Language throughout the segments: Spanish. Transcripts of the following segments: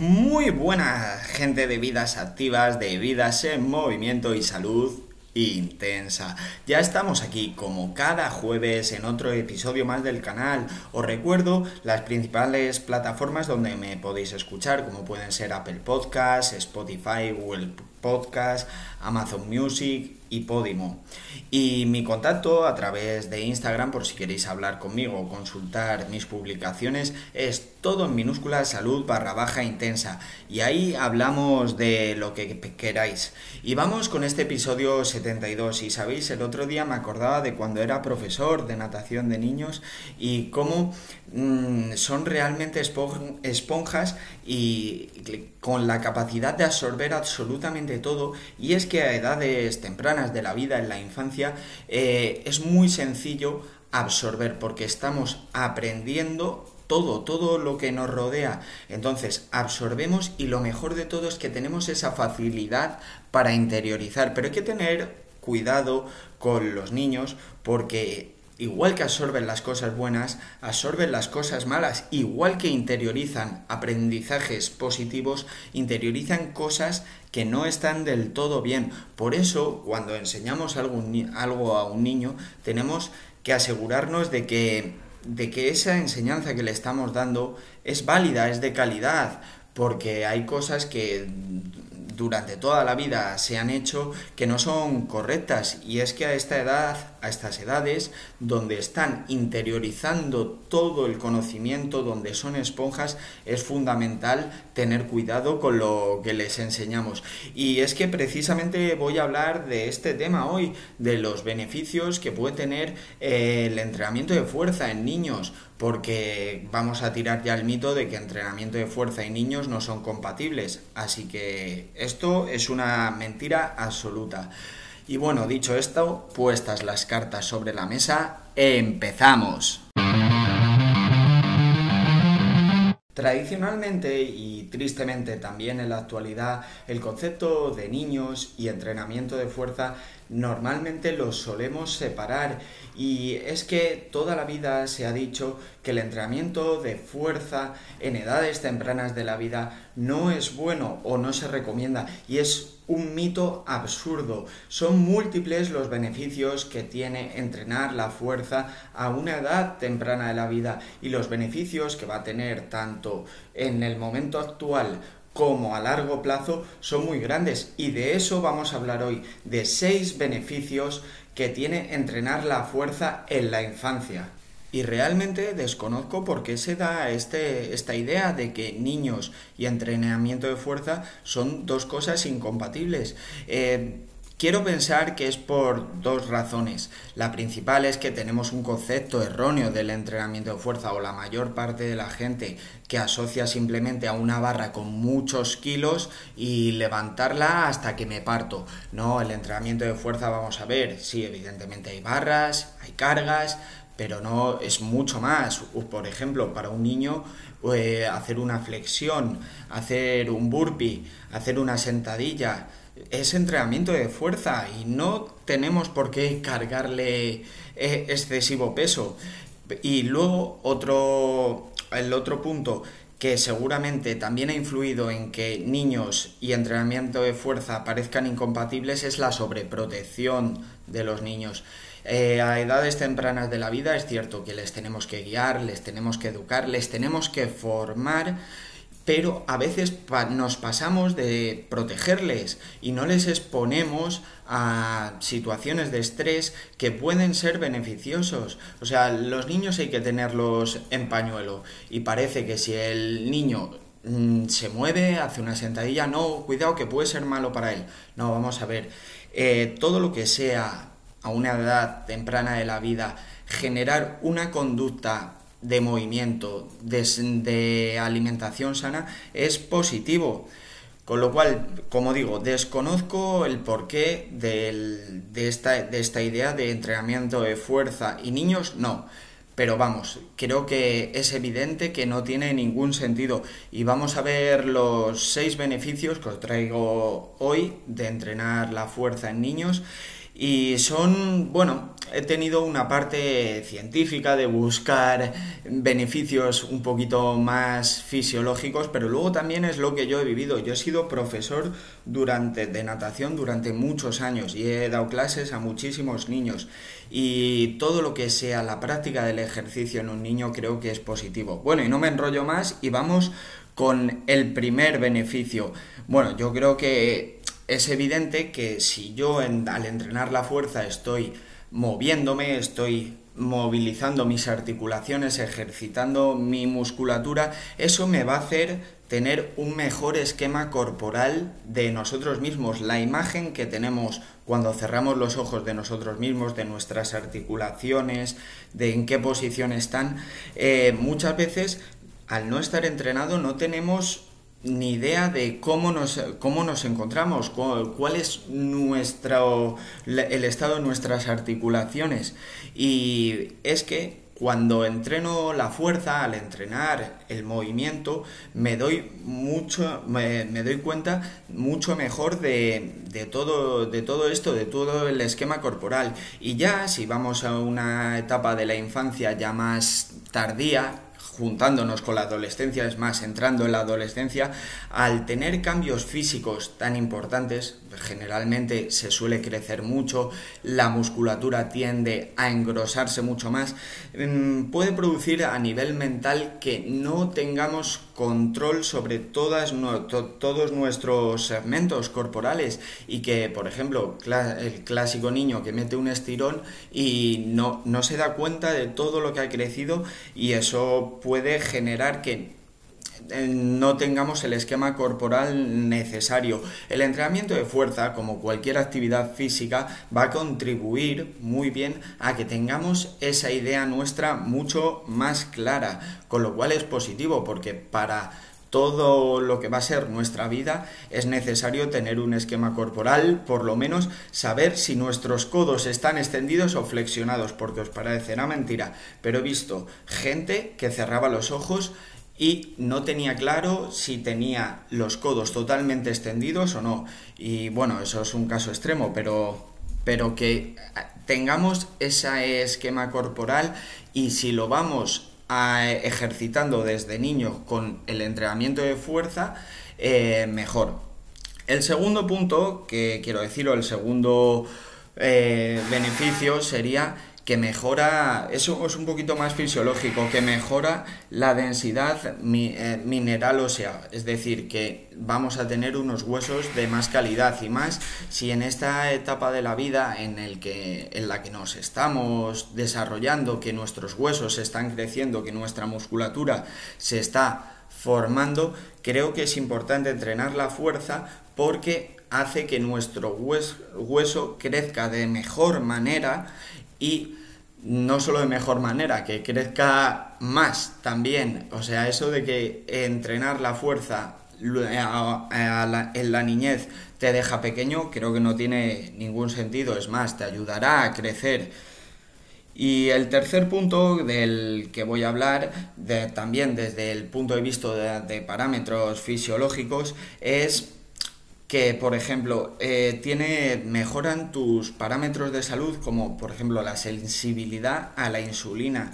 Muy buena gente de vidas activas, de vidas en movimiento y salud intensa. Ya estamos aquí como cada jueves en otro episodio más del canal. Os recuerdo las principales plataformas donde me podéis escuchar, como pueden ser Apple Podcasts, Spotify, Google Podcast, Amazon Music y Podimo. Y mi contacto a través de Instagram, por si queréis hablar conmigo o consultar mis publicaciones, es todo en minúscula salud barra baja intensa. Y ahí hablamos de lo que queráis. Y vamos con este episodio 72. Y sabéis, el otro día me acordaba de cuando era profesor de natación de niños y cómo mm, son realmente esponjas y con la capacidad de absorber absolutamente todo. Y es que a edades tempranas de la vida, en la infancia, eh, es muy sencillo absorber porque estamos aprendiendo todo, todo lo que nos rodea. Entonces, absorbemos y lo mejor de todo es que tenemos esa facilidad para interiorizar. Pero hay que tener cuidado con los niños porque igual que absorben las cosas buenas, absorben las cosas malas, igual que interiorizan aprendizajes positivos, interiorizan cosas que no están del todo bien. Por eso, cuando enseñamos algo, a un niño, tenemos que asegurarnos de que, de que esa enseñanza que le estamos dando es válida, es de calidad, porque hay cosas que durante toda la vida se han hecho que no son correctas y es que a esta edad, a estas edades donde están interiorizando todo el conocimiento, donde son esponjas, es fundamental tener cuidado con lo que les enseñamos. Y es que precisamente voy a hablar de este tema hoy, de los beneficios que puede tener eh, el entrenamiento de fuerza en niños porque vamos a tirar ya el mito de que entrenamiento de fuerza y niños no son compatibles. Así que esto es una mentira absoluta. Y bueno, dicho esto, puestas las cartas sobre la mesa, empezamos. Tradicionalmente y tristemente también en la actualidad, el concepto de niños y entrenamiento de fuerza normalmente los solemos separar y es que toda la vida se ha dicho que el entrenamiento de fuerza en edades tempranas de la vida no es bueno o no se recomienda y es un mito absurdo. Son múltiples los beneficios que tiene entrenar la fuerza a una edad temprana de la vida y los beneficios que va a tener tanto en el momento actual como a largo plazo son muy grandes y de eso vamos a hablar hoy, de seis beneficios que tiene entrenar la fuerza en la infancia. Y realmente desconozco por qué se da este, esta idea de que niños y entrenamiento de fuerza son dos cosas incompatibles. Eh, Quiero pensar que es por dos razones. La principal es que tenemos un concepto erróneo del entrenamiento de fuerza o la mayor parte de la gente que asocia simplemente a una barra con muchos kilos y levantarla hasta que me parto. No, el entrenamiento de fuerza vamos a ver, sí, evidentemente hay barras, hay cargas, pero no es mucho más. Por ejemplo, para un niño eh, hacer una flexión, hacer un burpee, hacer una sentadilla, es entrenamiento de fuerza y no tenemos por qué cargarle eh, excesivo peso. Y luego otro, el otro punto que seguramente también ha influido en que niños y entrenamiento de fuerza parezcan incompatibles es la sobreprotección de los niños. Eh, a edades tempranas de la vida es cierto que les tenemos que guiar, les tenemos que educar, les tenemos que formar pero a veces nos pasamos de protegerles y no les exponemos a situaciones de estrés que pueden ser beneficiosos. O sea, los niños hay que tenerlos en pañuelo y parece que si el niño mm, se mueve, hace una sentadilla, no, cuidado que puede ser malo para él. No, vamos a ver, eh, todo lo que sea a una edad temprana de la vida, generar una conducta de movimiento, de, alimentación sana, es positivo. Con lo cual, como digo, desconozco el porqué de, esta, de esta idea de entrenamiento de fuerza y niños, no. Pero vamos, creo que es evidente que no tiene ningún sentido. Y vamos a ver los seis beneficios que os traigo hoy de entrenar la fuerza en niños Y son, bueno, he tenido una parte científica de buscar beneficios un poquito más fisiológicos, pero luego también es lo que yo he vivido. Yo he sido profesor durante de natación durante muchos años y he dado clases a muchísimos niños y todo lo que sea la práctica del ejercicio en un niño creo que es positivo. Bueno, y no me enrollo más y vamos con el primer beneficio. Bueno, yo creo que es evidente que si yo al entrenar la fuerza estoy moviéndome, estoy movilizando mis articulaciones, ejercitando mi musculatura, eso me va a hacer tener un mejor esquema corporal de nosotros mismos, la imagen que tenemos cuando cerramos los ojos de nosotros mismos, de nuestras articulaciones, de en qué posición están, eh, muchas veces al no estar entrenado no tenemos ni idea de cómo nos, cómo nos encontramos, cuál, es nuestro, el estado de nuestras articulaciones. Y es que cuando entreno la fuerza, al entrenar el movimiento, me doy mucho, me, doy cuenta mucho mejor de, de, todo, de todo esto, de todo el esquema corporal. Y ya si vamos a una etapa de la infancia ya más tardía, juntándonos con la adolescencia, es más, entrando en la adolescencia, al tener cambios físicos tan importantes, generalmente se suele crecer mucho, la musculatura tiende a engrosarse mucho más, mm, puede producir a nivel mental que no tengamos control sobre todas, todos nuestros segmentos corporales y que, por ejemplo, el clásico niño que mete un estirón y no, no se da cuenta de todo lo que ha crecido y eso puede generar que no tengamos el esquema corporal necesario. El entrenamiento de fuerza, como cualquier actividad física, va a contribuir muy bien a que tengamos esa idea nuestra mucho más clara, con lo cual es positivo porque para todo lo que va a ser nuestra vida es necesario tener un esquema corporal, por lo menos saber si nuestros codos están extendidos o flexionados, porque os parecerá mentira, pero he visto gente que cerraba los ojos y no tenía claro si tenía los codos totalmente extendidos o no. Y bueno, eso es un caso extremo, pero, pero que tengamos ese esquema corporal y si lo vamos a, ejercitando desde niño con el entrenamiento de fuerza, eh, mejor. El segundo punto que quiero decir, o el segundo eh, beneficio sería que mejora, eso es un poquito más fisiológico, que mejora la densidad eh, mineral ósea, es decir, que vamos a tener unos huesos de más calidad y más. Si en esta etapa de la vida en, el que, en la que nos estamos desarrollando, que nuestros huesos están creciendo, que nuestra musculatura se está formando, creo que es importante entrenar la fuerza porque hace que nuestro hueso crezca de mejor manera y no solo de mejor manera, que crezca más también. O sea, eso de que entrenar la fuerza en la niñez te deja pequeño, creo que no tiene ningún sentido. Es más, te ayudará a crecer. Y el tercer punto del que voy a hablar, también desde el punto de vista de parámetros fisiológicos, es que, por ejemplo, eh, mejoran tus parámetros de salud, como por ejemplo la sensibilidad a la insulina.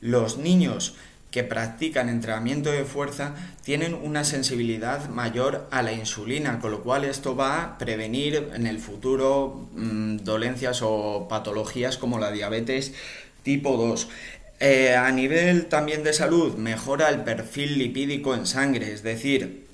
Los niños que practican entrenamiento de fuerza tienen una sensibilidad mayor a la insulina, con lo cual esto va a prevenir en el futuro mm, dolencias o patologías como la diabetes tipo 2. Eh, a nivel también de salud, mejora el perfil lipídico en sangre, es decir,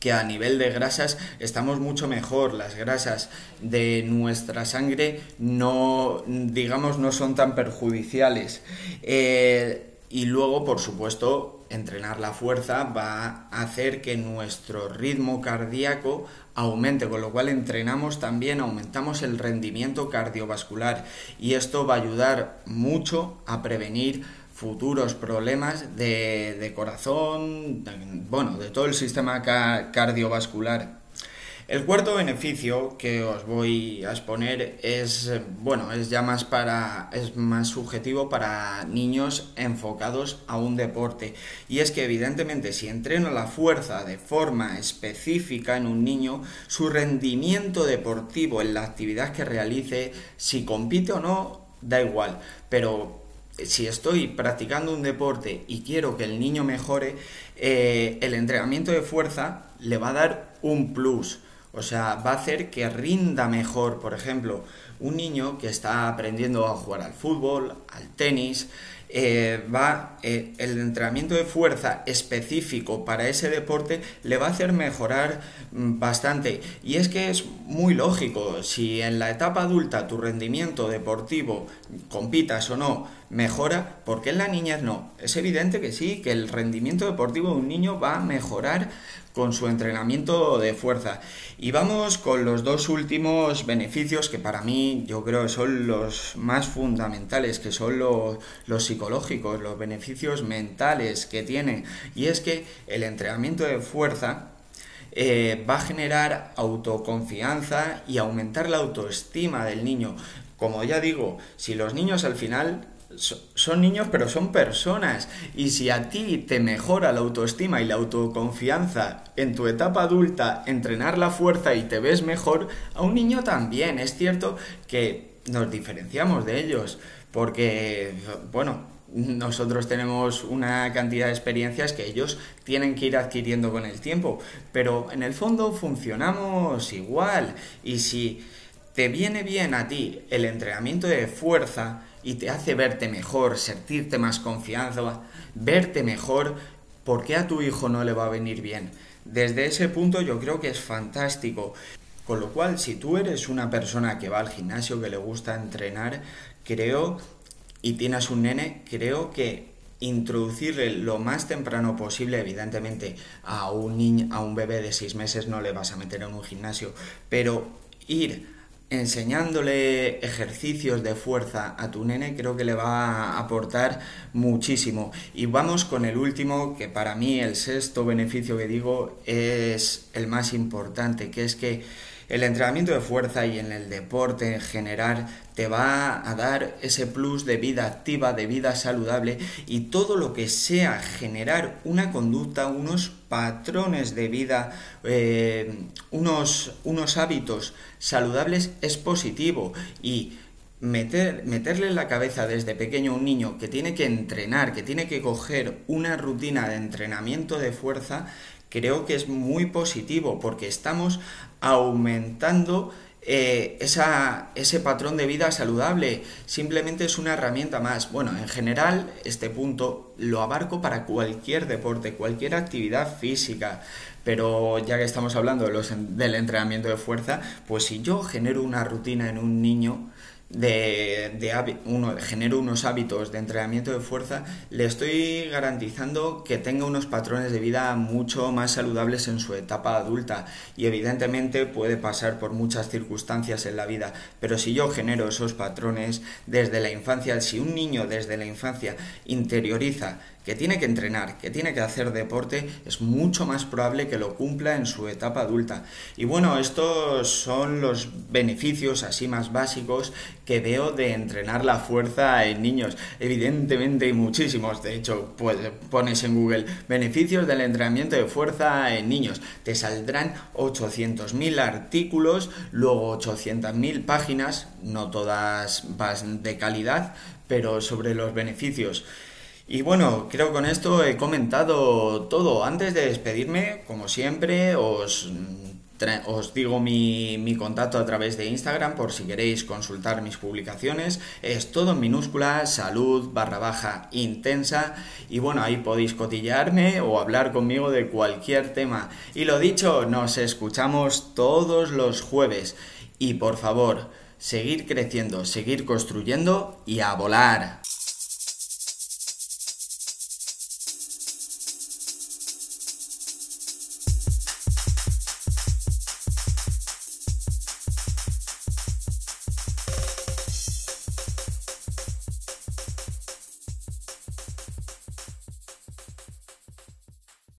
que a nivel de grasas estamos mucho mejor. Las grasas de nuestra sangre no, digamos, no son tan perjudiciales. Eh, y luego, por supuesto, entrenar la fuerza va a hacer que nuestro ritmo cardíaco aumente, con lo cual entrenamos también, aumentamos el rendimiento cardiovascular y esto va a ayudar mucho a prevenir futuros problemas de, corazón, bueno, de todo el sistema cardiovascular. El cuarto beneficio que os voy a exponer es, bueno, es ya más para, es más subjetivo para niños enfocados a un deporte. Y es que evidentemente si entreno la fuerza de forma específica en un niño, su rendimiento deportivo en la actividad que realice, si compite o no, da igual. Pero si estoy practicando un deporte y quiero que el niño mejore, eh, el entrenamiento de fuerza le va a dar un plus. O sea, va a hacer que rinda mejor, por ejemplo, un niño que está aprendiendo a jugar al fútbol, al tenis, eh, va eh, el entrenamiento de fuerza específico para ese deporte le va a hacer mejorar mm, bastante. Y es que es muy lógico si en la etapa adulta tu rendimiento deportivo compitas o no mejora porque en la niñez no es evidente que sí que el rendimiento deportivo de un niño va a mejorar con su entrenamiento de fuerza. Y vamos con los dos últimos beneficios que para mí yo creo que son los más fundamentales, que son los, psicológicos, los beneficios mentales que tiene. Y es que el entrenamiento de fuerza eh, va a generar autoconfianza y aumentar la autoestima del niño. Como ya digo, si los niños al final son niños, pero son personas. Y si a ti te mejora la autoestima y la autoconfianza en tu etapa adulta, entrenar la fuerza y te ves mejor, a un niño también. Es cierto que nos diferenciamos de ellos, porque, bueno, nosotros tenemos una cantidad de experiencias que ellos tienen que ir adquiriendo con el tiempo, pero en el fondo funcionamos igual. Y si te viene bien a ti el entrenamiento de fuerza, y te hace verte mejor, sentirte más confianza, verte mejor, ¿por qué a tu hijo no le va a venir bien? Desde ese punto yo creo que es fantástico. Con lo cual, si tú eres una persona que va al gimnasio, que le gusta entrenar, creo, y tienes un nene, creo que introducirle lo más temprano posible, evidentemente a un niño, a un bebé de seis meses no le vas a meter en un gimnasio, pero ir enseñándole ejercicios de fuerza a tu nene creo que le va a aportar muchísimo. Y vamos con el último, que para mí el sexto beneficio que digo es el más importante, que es que el entrenamiento de fuerza y en el deporte en general te va a dar ese plus de vida activa, de vida saludable y todo lo que sea generar una conducta, unos patrones de vida, eh, unos, unos hábitos saludables es positivo. Y Meter, meterle en la cabeza desde pequeño a un niño que tiene que entrenar, que tiene que coger una rutina de entrenamiento de fuerza, creo que es muy positivo porque estamos aumentando eh, esa, ese patrón de vida saludable. Simplemente es una herramienta más. Bueno, en general, este punto lo abarco para cualquier deporte, cualquier actividad física. Pero ya que estamos hablando de los, del entrenamiento de fuerza, pues si yo genero una rutina en un niño, de, de uno, genero unos hábitos de entrenamiento de fuerza, le estoy garantizando que tenga unos patrones de vida mucho más saludables en su etapa adulta. Y evidentemente puede pasar por muchas circunstancias en la vida, pero si yo genero esos patrones desde la infancia, si un niño desde la infancia interioriza que tiene que entrenar, que tiene que hacer deporte, es mucho más probable que lo cumpla en su etapa adulta. Y bueno, estos son los beneficios así más básicos que veo de entrenar la fuerza en niños. Evidentemente hay muchísimos, de hecho, pues pones en Google beneficios del entrenamiento de fuerza en niños. Te saldrán 800.000 artículos, luego 800.000 páginas, no todas de calidad, pero sobre los beneficios. Y bueno, creo que con esto he comentado todo. Antes de despedirme, como siempre, os, os digo mi, mi, contacto a través de Instagram por si queréis consultar mis publicaciones. Es todo en minúscula, salud barra baja intensa. Y bueno, ahí podéis cotillarme o hablar conmigo de cualquier tema. Y lo dicho, nos escuchamos todos los jueves. Y por favor, seguir creciendo, seguir construyendo y a volar.